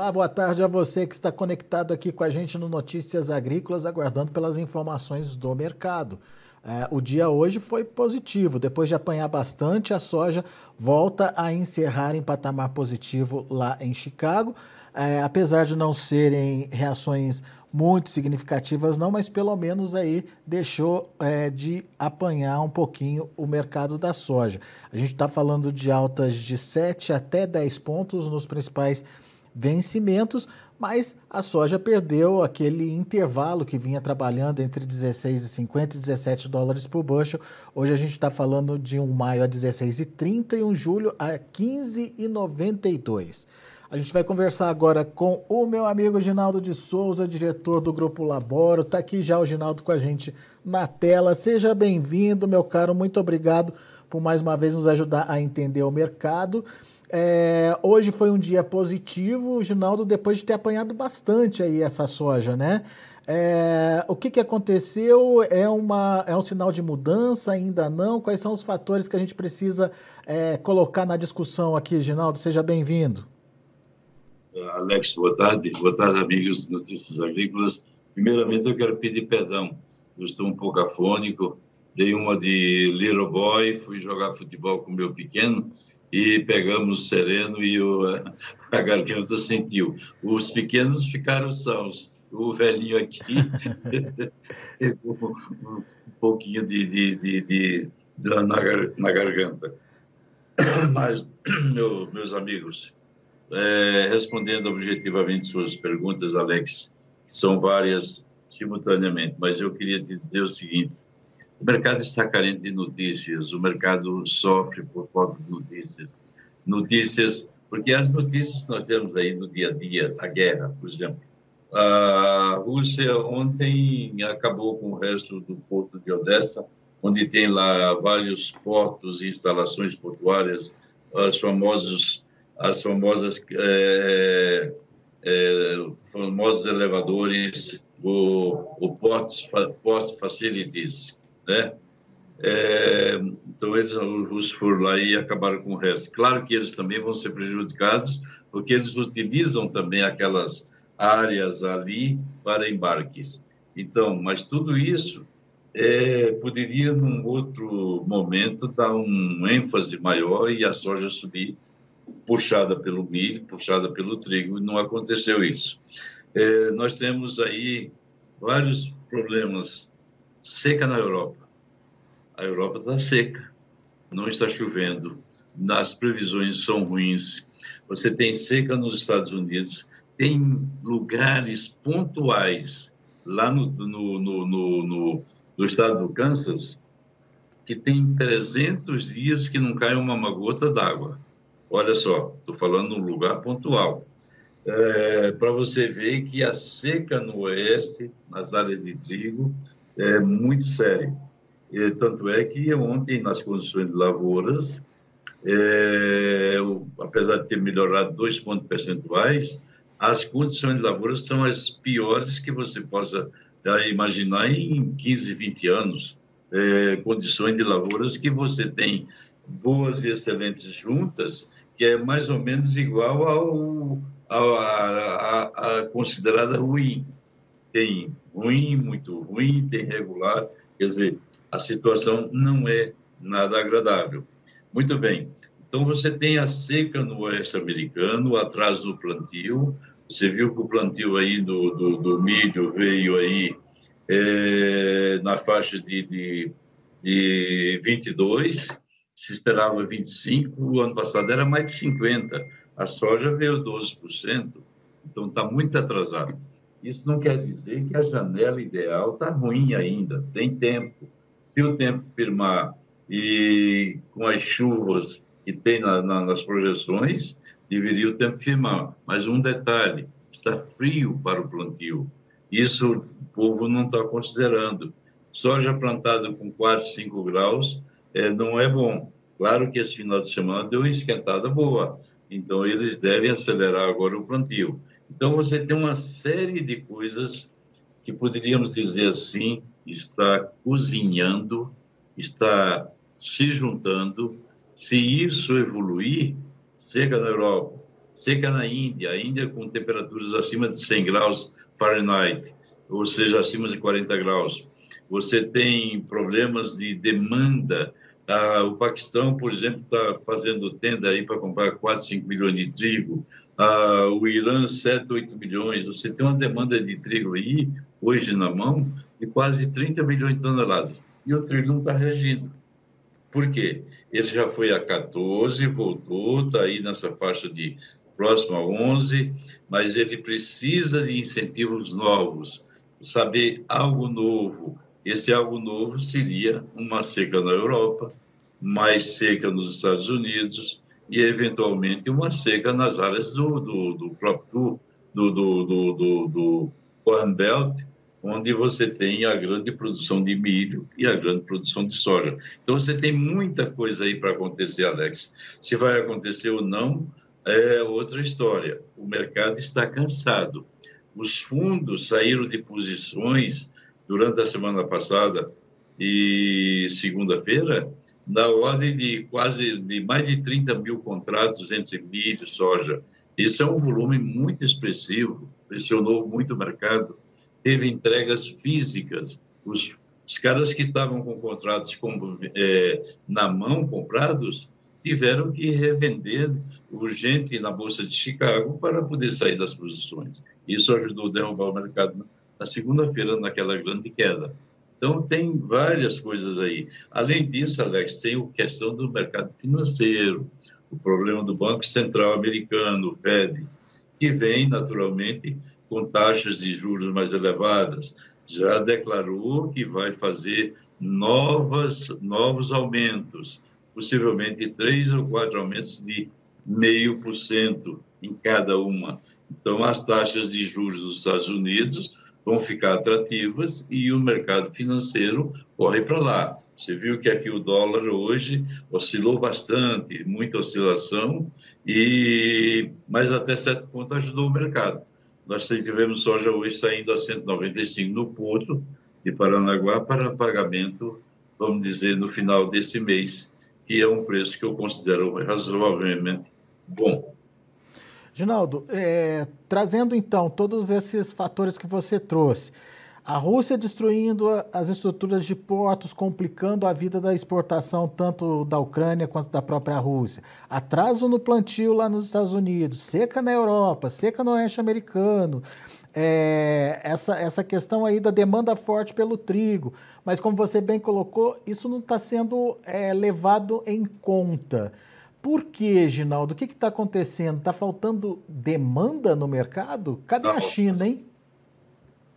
Olá, boa tarde a você que está conectado aqui com a gente no Notícias Agrícolas, aguardando pelas informações do mercado. É, o dia hoje foi positivo. Depois de apanhar bastante, a soja volta a encerrar em patamar positivo lá em Chicago. É, apesar de não serem reações muito significativas, não, mas pelo menos aí deixou é, de apanhar um pouquinho o mercado da soja. A gente está falando de altas de 7 até 10 pontos nos principais vencimentos, mas a soja perdeu aquele intervalo que vinha trabalhando entre 16,50 e 17 dólares por bushel. Hoje a gente está falando de um maio a 16,30 e um julho a 15,92. A gente vai conversar agora com o meu amigo Ginaldo de Souza, diretor do Grupo Laboro. Está aqui já o Ginaldo com a gente na tela. Seja bem-vindo, meu caro. Muito obrigado por mais uma vez nos ajudar a entender o mercado. É, hoje foi um dia positivo, Ginaldo, depois de ter apanhado bastante aí essa soja, né? É, o que, que aconteceu? É, uma, é um sinal de mudança? Ainda não? Quais são os fatores que a gente precisa é, colocar na discussão aqui, Ginaldo? Seja bem-vindo. Alex, boa tarde. Boa tarde, amigos de Notícias Agrícolas. Primeiramente, eu quero pedir perdão. Eu estou um pouco afônico. Dei uma de little boy, fui jogar futebol com meu pequeno e pegamos sereno e o, a garganta sentiu. Os pequenos ficaram sãos. O velhinho aqui pegou um pouquinho de, de, de, de na, na, garganta. Mas, meu, meus amigos, é, respondendo objetivamente suas perguntas, Alex, que são várias simultaneamente, mas eu queria te dizer o seguinte: o mercado está carente de notícias, o mercado sofre por falta de notícias. Notícias, porque as notícias que nós temos aí no dia a dia, a guerra, por exemplo. A Rússia ontem acabou com o resto do porto de Odessa, onde tem lá vários portos e instalações portuárias, as famosas, as famosas, é, é, famosos elevadores, o, o port, port facilities, né? É, então, eles, os russos foram lá e acabaram com o resto. Claro que eles também vão ser prejudicados, porque eles utilizam também aquelas áreas ali para embarques. Então, mas tudo isso é, poderia, num outro momento, dar um ênfase maior e a soja subir, puxada pelo milho, puxada pelo trigo, e não aconteceu isso. É, nós temos aí vários problemas. Seca na Europa a Europa está seca, não está chovendo, as previsões são ruins. Você tem seca nos Estados Unidos, tem lugares pontuais lá no, no, no, no, no estado do Kansas que tem 300 dias que não cai uma gota d'água. Olha só, estou falando num lugar pontual. É, Para você ver que a seca no oeste, nas áreas de trigo, é muito séria. E, tanto é que ontem, nas condições de lavouras, é, apesar de ter melhorado dois pontos percentuais, as condições de lavouras são as piores que você possa imaginar em 15, 20 anos. É, condições de lavouras que você tem boas e excelentes juntas, que é mais ou menos igual ao, ao a, a, a considerada ruim. Tem ruim, muito ruim, tem regular, Quer dizer, a situação não é nada agradável. Muito bem. Então, você tem a seca no oeste americano, atrás do plantio. Você viu que o plantio aí do, do, do milho veio aí é, na faixa de, de, de 22, se esperava 25, o ano passado era mais de 50. A soja veio 12%, então está muito atrasado. Isso não quer dizer que a janela ideal está ruim ainda, tem tempo. Se o tempo firmar e com as chuvas que tem na, na, nas projeções, deveria o tempo firmar. Mas um detalhe, está frio para o plantio. Isso o povo não está considerando. Soja plantada com 4, 5 graus é, não é bom. Claro que esse final de semana deu uma esquentada boa, então eles devem acelerar agora o plantio. Então, você tem uma série de coisas que poderíamos dizer assim, está cozinhando, está se juntando. Se isso evoluir, seca na Europa, seca na Índia, a Índia com temperaturas acima de 100 graus Fahrenheit, ou seja, acima de 40 graus. Você tem problemas de demanda. Ah, o Paquistão, por exemplo, está fazendo tenda aí para comprar 4, 5 milhões de trigo. Ah, o Irã, 7, 8 milhões. Você tem uma demanda de trigo aí, hoje na mão, de quase 30 milhões de toneladas. E o trigo não está reagindo. Por quê? Ele já foi a 14, voltou, está aí nessa faixa de próximo a 11, mas ele precisa de incentivos novos, saber algo novo. Esse algo novo seria uma seca na Europa, mais seca nos Estados Unidos e, eventualmente, uma seca nas áreas do, do, do próprio do, do, do, do, do Corn Belt, onde você tem a grande produção de milho e a grande produção de soja. Então, você tem muita coisa aí para acontecer, Alex. Se vai acontecer ou não, é outra história. O mercado está cansado. Os fundos saíram de posições durante a semana passada e segunda-feira, na ordem de quase de mais de 30 mil contratos entre milho e soja. Isso é um volume muito expressivo, pressionou muito o mercado. Teve entregas físicas. Os, os caras que estavam com contratos com, é, na mão comprados tiveram que revender urgente na Bolsa de Chicago para poder sair das posições. Isso ajudou a derrubar o mercado na segunda-feira, naquela grande queda. Então, tem várias coisas aí. Além disso, Alex, tem a questão do mercado financeiro, o problema do Banco Central americano, o Fed, que vem, naturalmente, com taxas de juros mais elevadas. Já declarou que vai fazer novas, novos aumentos, possivelmente três ou quatro aumentos de meio por cento em cada uma. Então, as taxas de juros dos Estados Unidos vão ficar atrativas e o mercado financeiro corre para lá. Você viu que aqui o dólar hoje oscilou bastante, muita oscilação, e mas até certo ponto ajudou o mercado. Nós tivemos soja hoje saindo a 195 no porto de Paranaguá para pagamento, vamos dizer, no final desse mês, que é um preço que eu considero razoavelmente bom. Ginaldo, é, trazendo então todos esses fatores que você trouxe, a Rússia destruindo as estruturas de portos, complicando a vida da exportação tanto da Ucrânia quanto da própria Rússia. Atraso no plantio lá nos Estados Unidos, seca na Europa, seca no oeste americano. É, essa, essa questão aí da demanda forte pelo trigo. Mas, como você bem colocou, isso não está sendo é, levado em conta. Por que, Ginaldo? O que está acontecendo? Está faltando demanda no mercado? Cadê Não. a China, hein?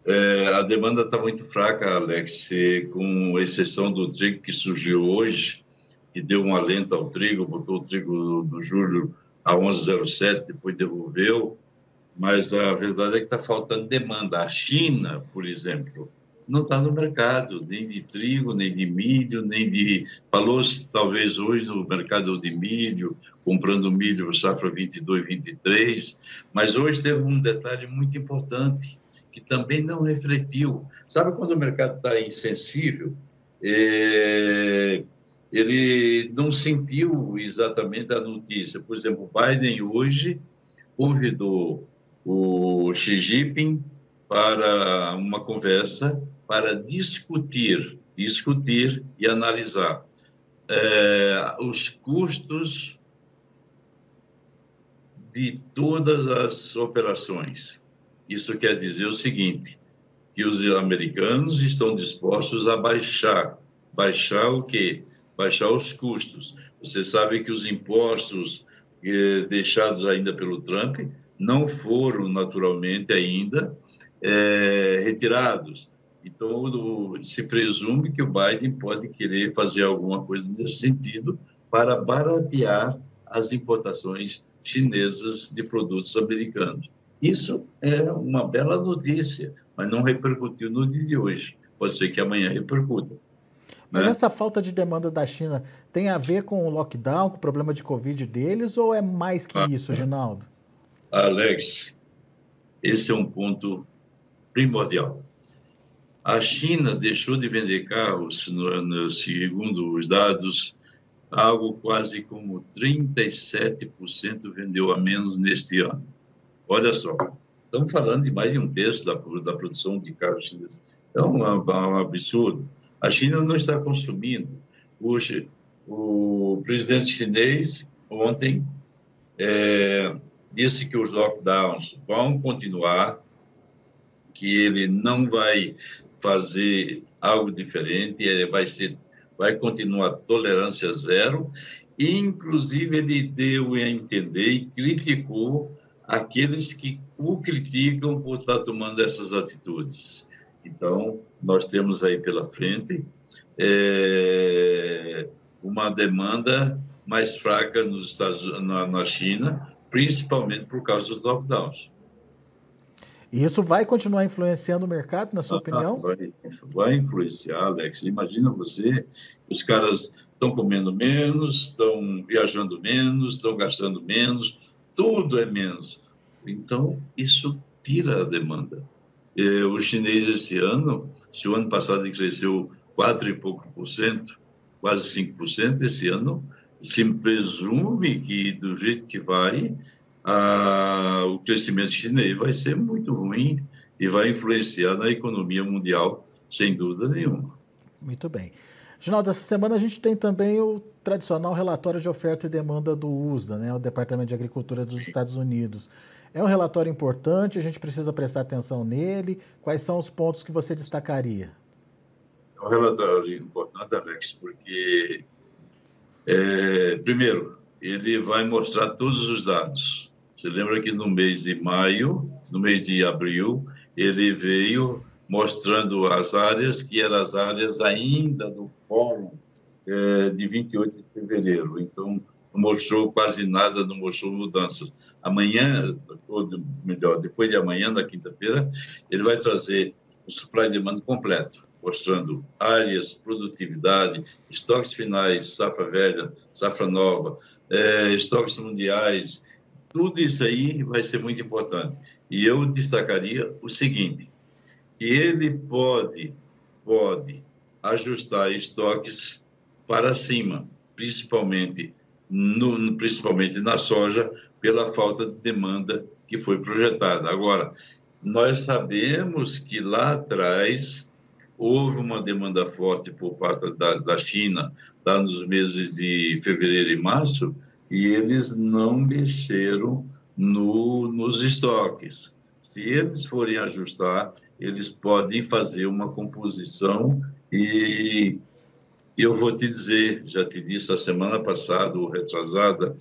É, a demanda está muito fraca, Alex, com exceção do trigo que surgiu hoje, que deu um alento ao trigo, botou o trigo do julho a 11,07, depois devolveu, mas a verdade é que está faltando demanda. A China, por exemplo, não está no mercado, nem de trigo, nem de milho, nem de. Falou talvez hoje no mercado de milho, comprando milho safra 22, 23, mas hoje teve um detalhe muito importante que também não refletiu. Sabe quando o mercado está insensível? É, ele não sentiu exatamente a notícia. Por exemplo, Biden hoje convidou o Xi Jinping para uma conversa para discutir, discutir e analisar é, os custos de todas as operações. Isso quer dizer o seguinte, que os americanos estão dispostos a baixar, baixar o quê? Baixar os custos. Você sabe que os impostos eh, deixados ainda pelo Trump não foram naturalmente ainda é, retirados. Então, se presume que o Biden pode querer fazer alguma coisa nesse sentido para baratear as importações chinesas de produtos americanos. Isso é uma bela notícia, mas não repercutiu no dia de hoje. Pode ser que amanhã repercuta. Mas né? essa falta de demanda da China tem a ver com o lockdown, com o problema de Covid deles, ou é mais que ah, isso, Ginaldo? Alex, esse é um ponto primordial. A China deixou de vender carros, no, no, segundo os dados algo quase como 37% vendeu a menos neste ano. Olha só, estamos falando de mais de um terço da, da produção de carros chineses. É um, um, absurdo. A China não está consumindo. O, o presidente chinês, ontem, é, disse que os lockdowns vão continuar, que ele não vai fazer algo diferente, ele vai ser vai continuar tolerância zero. Inclusive, ele deu a entender e criticou aqueles que o criticam por estar tomando essas atitudes. Então, nós temos aí pela frente é, uma demanda mais fraca nos Estados, na, na China, principalmente por causa dos lockdowns. E isso vai continuar influenciando o mercado, na sua ah, opinião? Vai, vai, influenciar, Alex. Imagina você, os caras estão comendo menos, estão viajando menos, estão gastando menos, tudo é menos. Então, isso tira a demanda. É, o chinês esse ano, se o ano passado ele cresceu 4 e pouco por cento, quase 5%, esse ano se presume que do jeito que vai, a, o crescimento chinês vai ser muito ruim e vai influenciar na economia mundial, sem dúvida nenhuma. Muito bem. Ginaldo, essa semana a gente tem também o tradicional relatório de oferta e demanda do USDA, né, o Departamento de Agricultura dos Sim. Estados Unidos. É um relatório importante, a gente precisa prestar atenção nele. Quais são os pontos que você destacaria? É um relatório importante, Alex, porque, é, primeiro, ele vai mostrar todos os dados. Você lembra que no mês de maio, no mês de abril, ele veio mostrando as áreas que eram as áreas ainda do fórum é, de 28 de fevereiro. Então, não mostrou quase nada, não mostrou mudanças. Amanhã, ou melhor, depois de amanhã, na quinta-feira, ele vai trazer o supply demand completo, mostrando áreas, produtividade, estoques finais, safra velha, safra nova, é, estoques mundiais, tudo isso aí vai ser muito importante. E eu destacaria o seguinte, que ele pode, pode ajustar estoques para cima, principalmente, no, principalmente na soja, pela falta de demanda que foi projetada. Agora, nós sabemos que lá atrás houve uma demanda forte por parte da, da China, lá nos meses de fevereiro e março, e eles não mexeram no, nos estoques. Se eles forem ajustar, eles podem fazer uma composição e eu vou te dizer, já te disse a semana passada ou retrasada,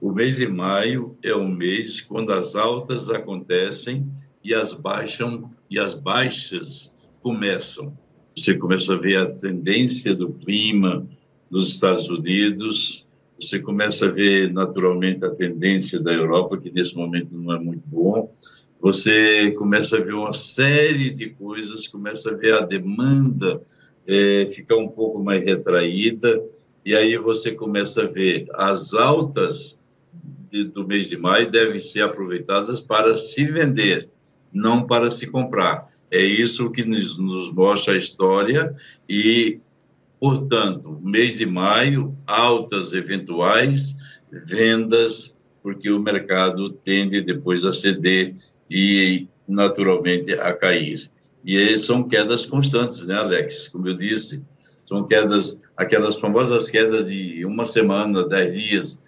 o mês de maio é o mês quando as altas acontecem e as baixam e as baixas começam. Você começa a ver a tendência do clima nos Estados Unidos, você começa a ver naturalmente a tendência da Europa, que nesse momento não é muito bom. Você começa a ver uma série de coisas, começa a ver a demanda é, ficar um pouco mais retraída, e aí você começa a ver as altas de, do mês de maio devem ser aproveitadas para se vender, não para se comprar. É isso que nos, nos mostra a história e Portanto, mês de maio, altas eventuais vendas, porque o mercado tende depois a ceder e, naturalmente, a cair. E são quedas constantes, né, Alex? Como eu disse, são quedas, aquelas famosas quedas de uma semana, dez dias,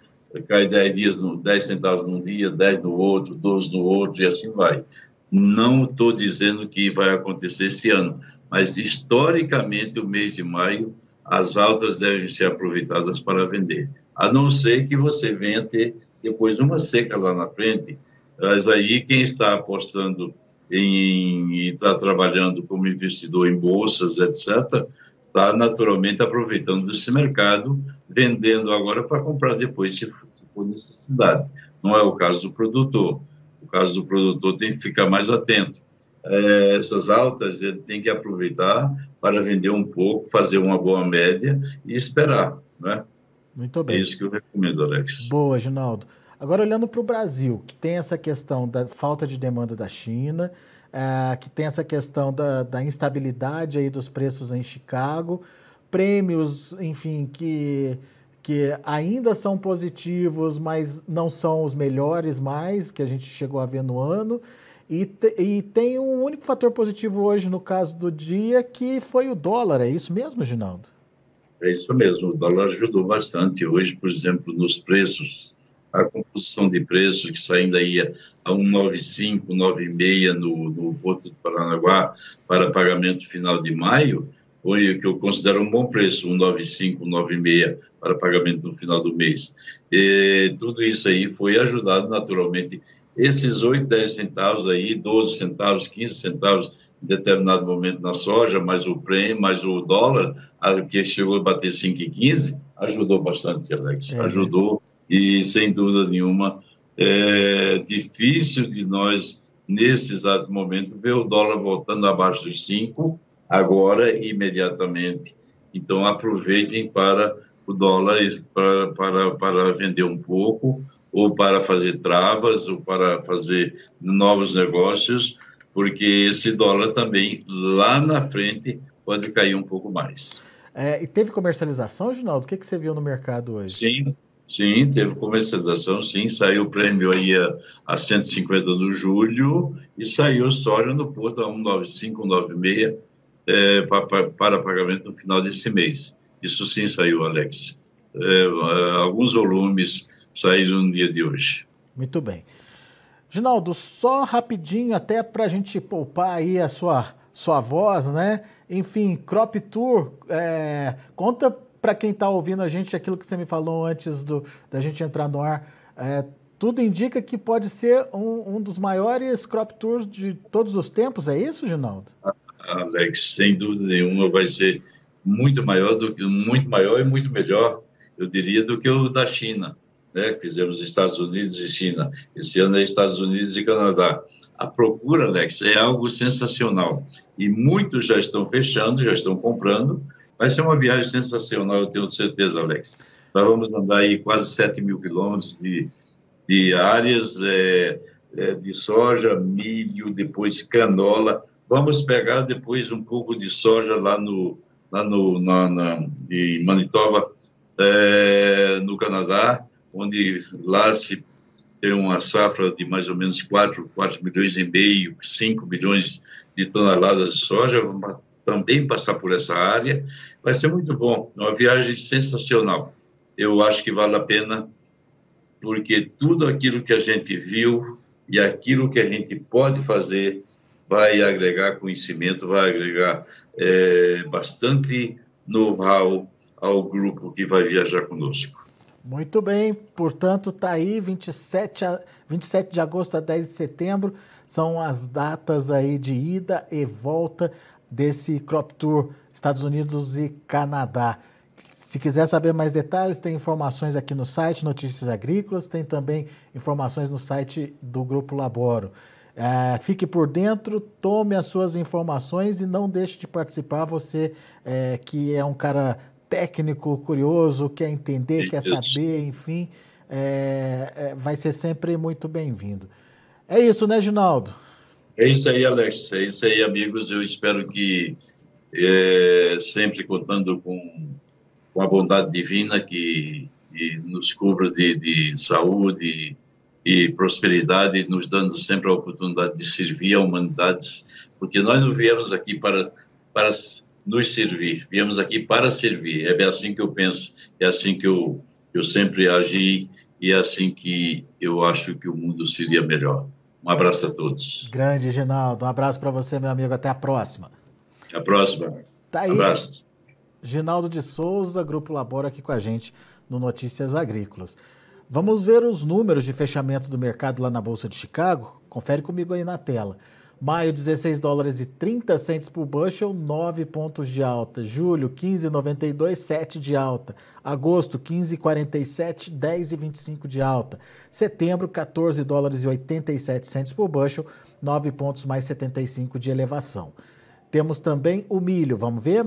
cai dez dias, dez centavos num dia, dez no outro, doze no outro, e assim vai. Não estou dizendo que vai acontecer esse ano, mas historicamente o mês de maio as altas devem ser aproveitadas para vender. A não ser que você venha ter depois uma seca lá na frente, mas aí quem está apostando em está trabalhando como investidor em bolsas, etc., está naturalmente aproveitando esse mercado, vendendo agora para comprar depois, se for necessidade. Não é o caso do produtor. Caso do produtor tem que ficar mais atento é, essas altas, ele tem que aproveitar para vender um pouco, fazer uma boa média e esperar, né? Muito bem. É isso que eu recomendo, Alex. Boa, Ginaldo. Agora, olhando para o Brasil, que tem essa questão da falta de demanda da China, é, que tem essa questão da, da, instabilidade aí dos preços em Chicago, prêmios, enfim, que, que ainda são positivos, mas não são os melhores mais que a gente chegou a ver no ano. E, te, e tem um único fator positivo hoje no caso do dia, que foi o dólar. É isso mesmo, Ginaldo? É isso mesmo. O dólar ajudou bastante. Hoje, por exemplo, nos preços, a composição de preços que saindo aí a 1,95, 1,96 no, no Porto do Paranaguá para pagamento final de maio, foi o que eu considero um bom preço, 1,95, 1,96 para pagamento no final do mês. E tudo isso aí foi ajudado naturalmente esses 8, 10 centavos aí, 12 centavos, 15 centavos em determinado momento na soja, mais o prêmio, mais o dólar, que chegou a bater 5,15, ajudou bastante, Alex. É. Ajudou e, sem dúvida nenhuma, é difícil de nós, nesse exato momento, ver o dólar voltando abaixo dos 5, agora, imediatamente. Então, aproveitem para o dólar para, para, para vender um pouco, ou para fazer travas, ou para fazer novos negócios, porque esse dólar também, lá na frente, pode cair um pouco mais. É, e teve comercialização, Ginaldo? O que, que você viu no mercado hoje? Sim, sim, teve comercialização, sim. Saiu o prêmio aí a, a 150 no julho e saiu soja no porto a 195, 196 é, para, para pagamento no final desse mês. Isso sim saiu, Alex. É, alguns volumes saíram no dia de hoje. Muito bem. Ginaldo, só rapidinho, até para a gente poupar aí a sua, sua voz, né? Enfim, Crop Tour, é, conta para quem está ouvindo a gente aquilo que você me falou antes do, da gente entrar no ar. É, tudo indica que pode ser um, um, dos maiores crop tours de todos os tempos, é isso, Ginaldo? Alex, sem dúvida nenhuma, vai ser muito maior do muito maior e muito melhor, eu diria, do que o da China, né? Fizemos Estados Unidos e China. Esse ano é Estados Unidos e Canadá. A procura, Alex, é algo sensacional e muitos já estão fechando, já estão comprando. Vai ser uma viagem sensacional, eu tenho certeza, Alex. Nós vamos andar aí quase 7 mil quilômetros de, de áreas é, é, de soja, milho, depois canola. Vamos pegar depois um pouco de soja lá no, lá no, na, na, em Manitoba, é, no Canadá, onde lá se tem uma safra de mais ou menos 4, 4 milhões e meio, 5 milhões de toneladas de soja, também passar por essa área. Vai ser muito bom, uma viagem sensacional. Eu acho que vale a pena, porque tudo aquilo que a gente viu e aquilo que a gente pode fazer vai agregar conhecimento, vai agregar é, bastante know-how ao grupo que vai viajar conosco. Muito bem, portanto, está aí 27, a, 27 de agosto a 10 de setembro, são as datas aí de ida e volta desse Crop Tour Estados Unidos e Canadá. Se quiser saber mais detalhes, tem informações aqui no site Notícias Agrícolas, tem também informações no site do Grupo Laboro. É, fique por dentro, tome as suas informações e não deixe de participar. Você é, que é um cara técnico, curioso, quer entender, quer saber, enfim, é, é, vai ser sempre muito bem-vindo. É isso, né, Ginaldo? É isso aí, Alex. É isso aí, amigos. Eu espero que é, sempre contando com, com a bondade divina que, que nos cubra de, de saúde e prosperidade, nos dando sempre a oportunidade de servir a humanidade, porque nós não viemos aqui para, para nos servir. Viemos aqui para servir. É assim que eu penso, é assim que eu, eu sempre agi e é assim que eu acho que o mundo seria melhor. Um abraço a todos. Grande, Ginaldo. Um abraço para você, meu amigo. Até a próxima. Até a próxima. Tá aí. Abraços. Ginaldo de Souza, Grupo Labora, aqui com a gente no Notícias Agrícolas. Vamos ver os números de fechamento do mercado lá na Bolsa de Chicago? Confere comigo aí na tela. Maio, 16 dólares e 30 centes por bushel, 9 pontos de alta. Julho, 15,92, 7 de alta. Agosto, 15,47, 10,25 de alta. Setembro, 14 dólares e 87 centes por bushel, 9 pontos mais 75 de elevação. Temos também o milho, vamos ver?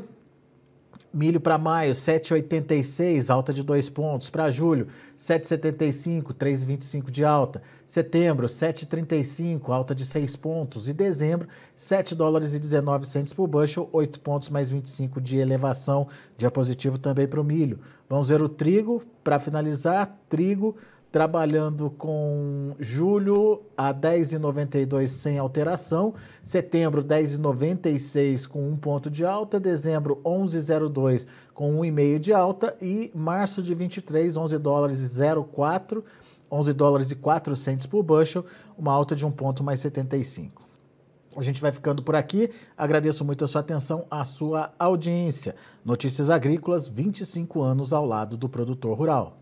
Milho para maio, 7,86, alta de 2 pontos. Para julho, 7,75, 3,25 de alta. Setembro, 7,35, alta de 6 pontos. E dezembro, 7 dólares e 19 centos por bushel, 8 pontos mais 25 de elevação. Dia positivo também para o milho. Vamos ver o trigo. Para finalizar, trigo trabalhando com julho a 10,92 sem alteração, setembro 10,96 com um ponto de alta, dezembro 11,02 com 1,5 de alta e março de 23 11 dólares e 0,4 11 dólares e 4 centos por bushel, uma alta de um ponto mais 75. A gente vai ficando por aqui. Agradeço muito a sua atenção, a sua audiência. Notícias Agrícolas, 25 anos ao lado do produtor rural.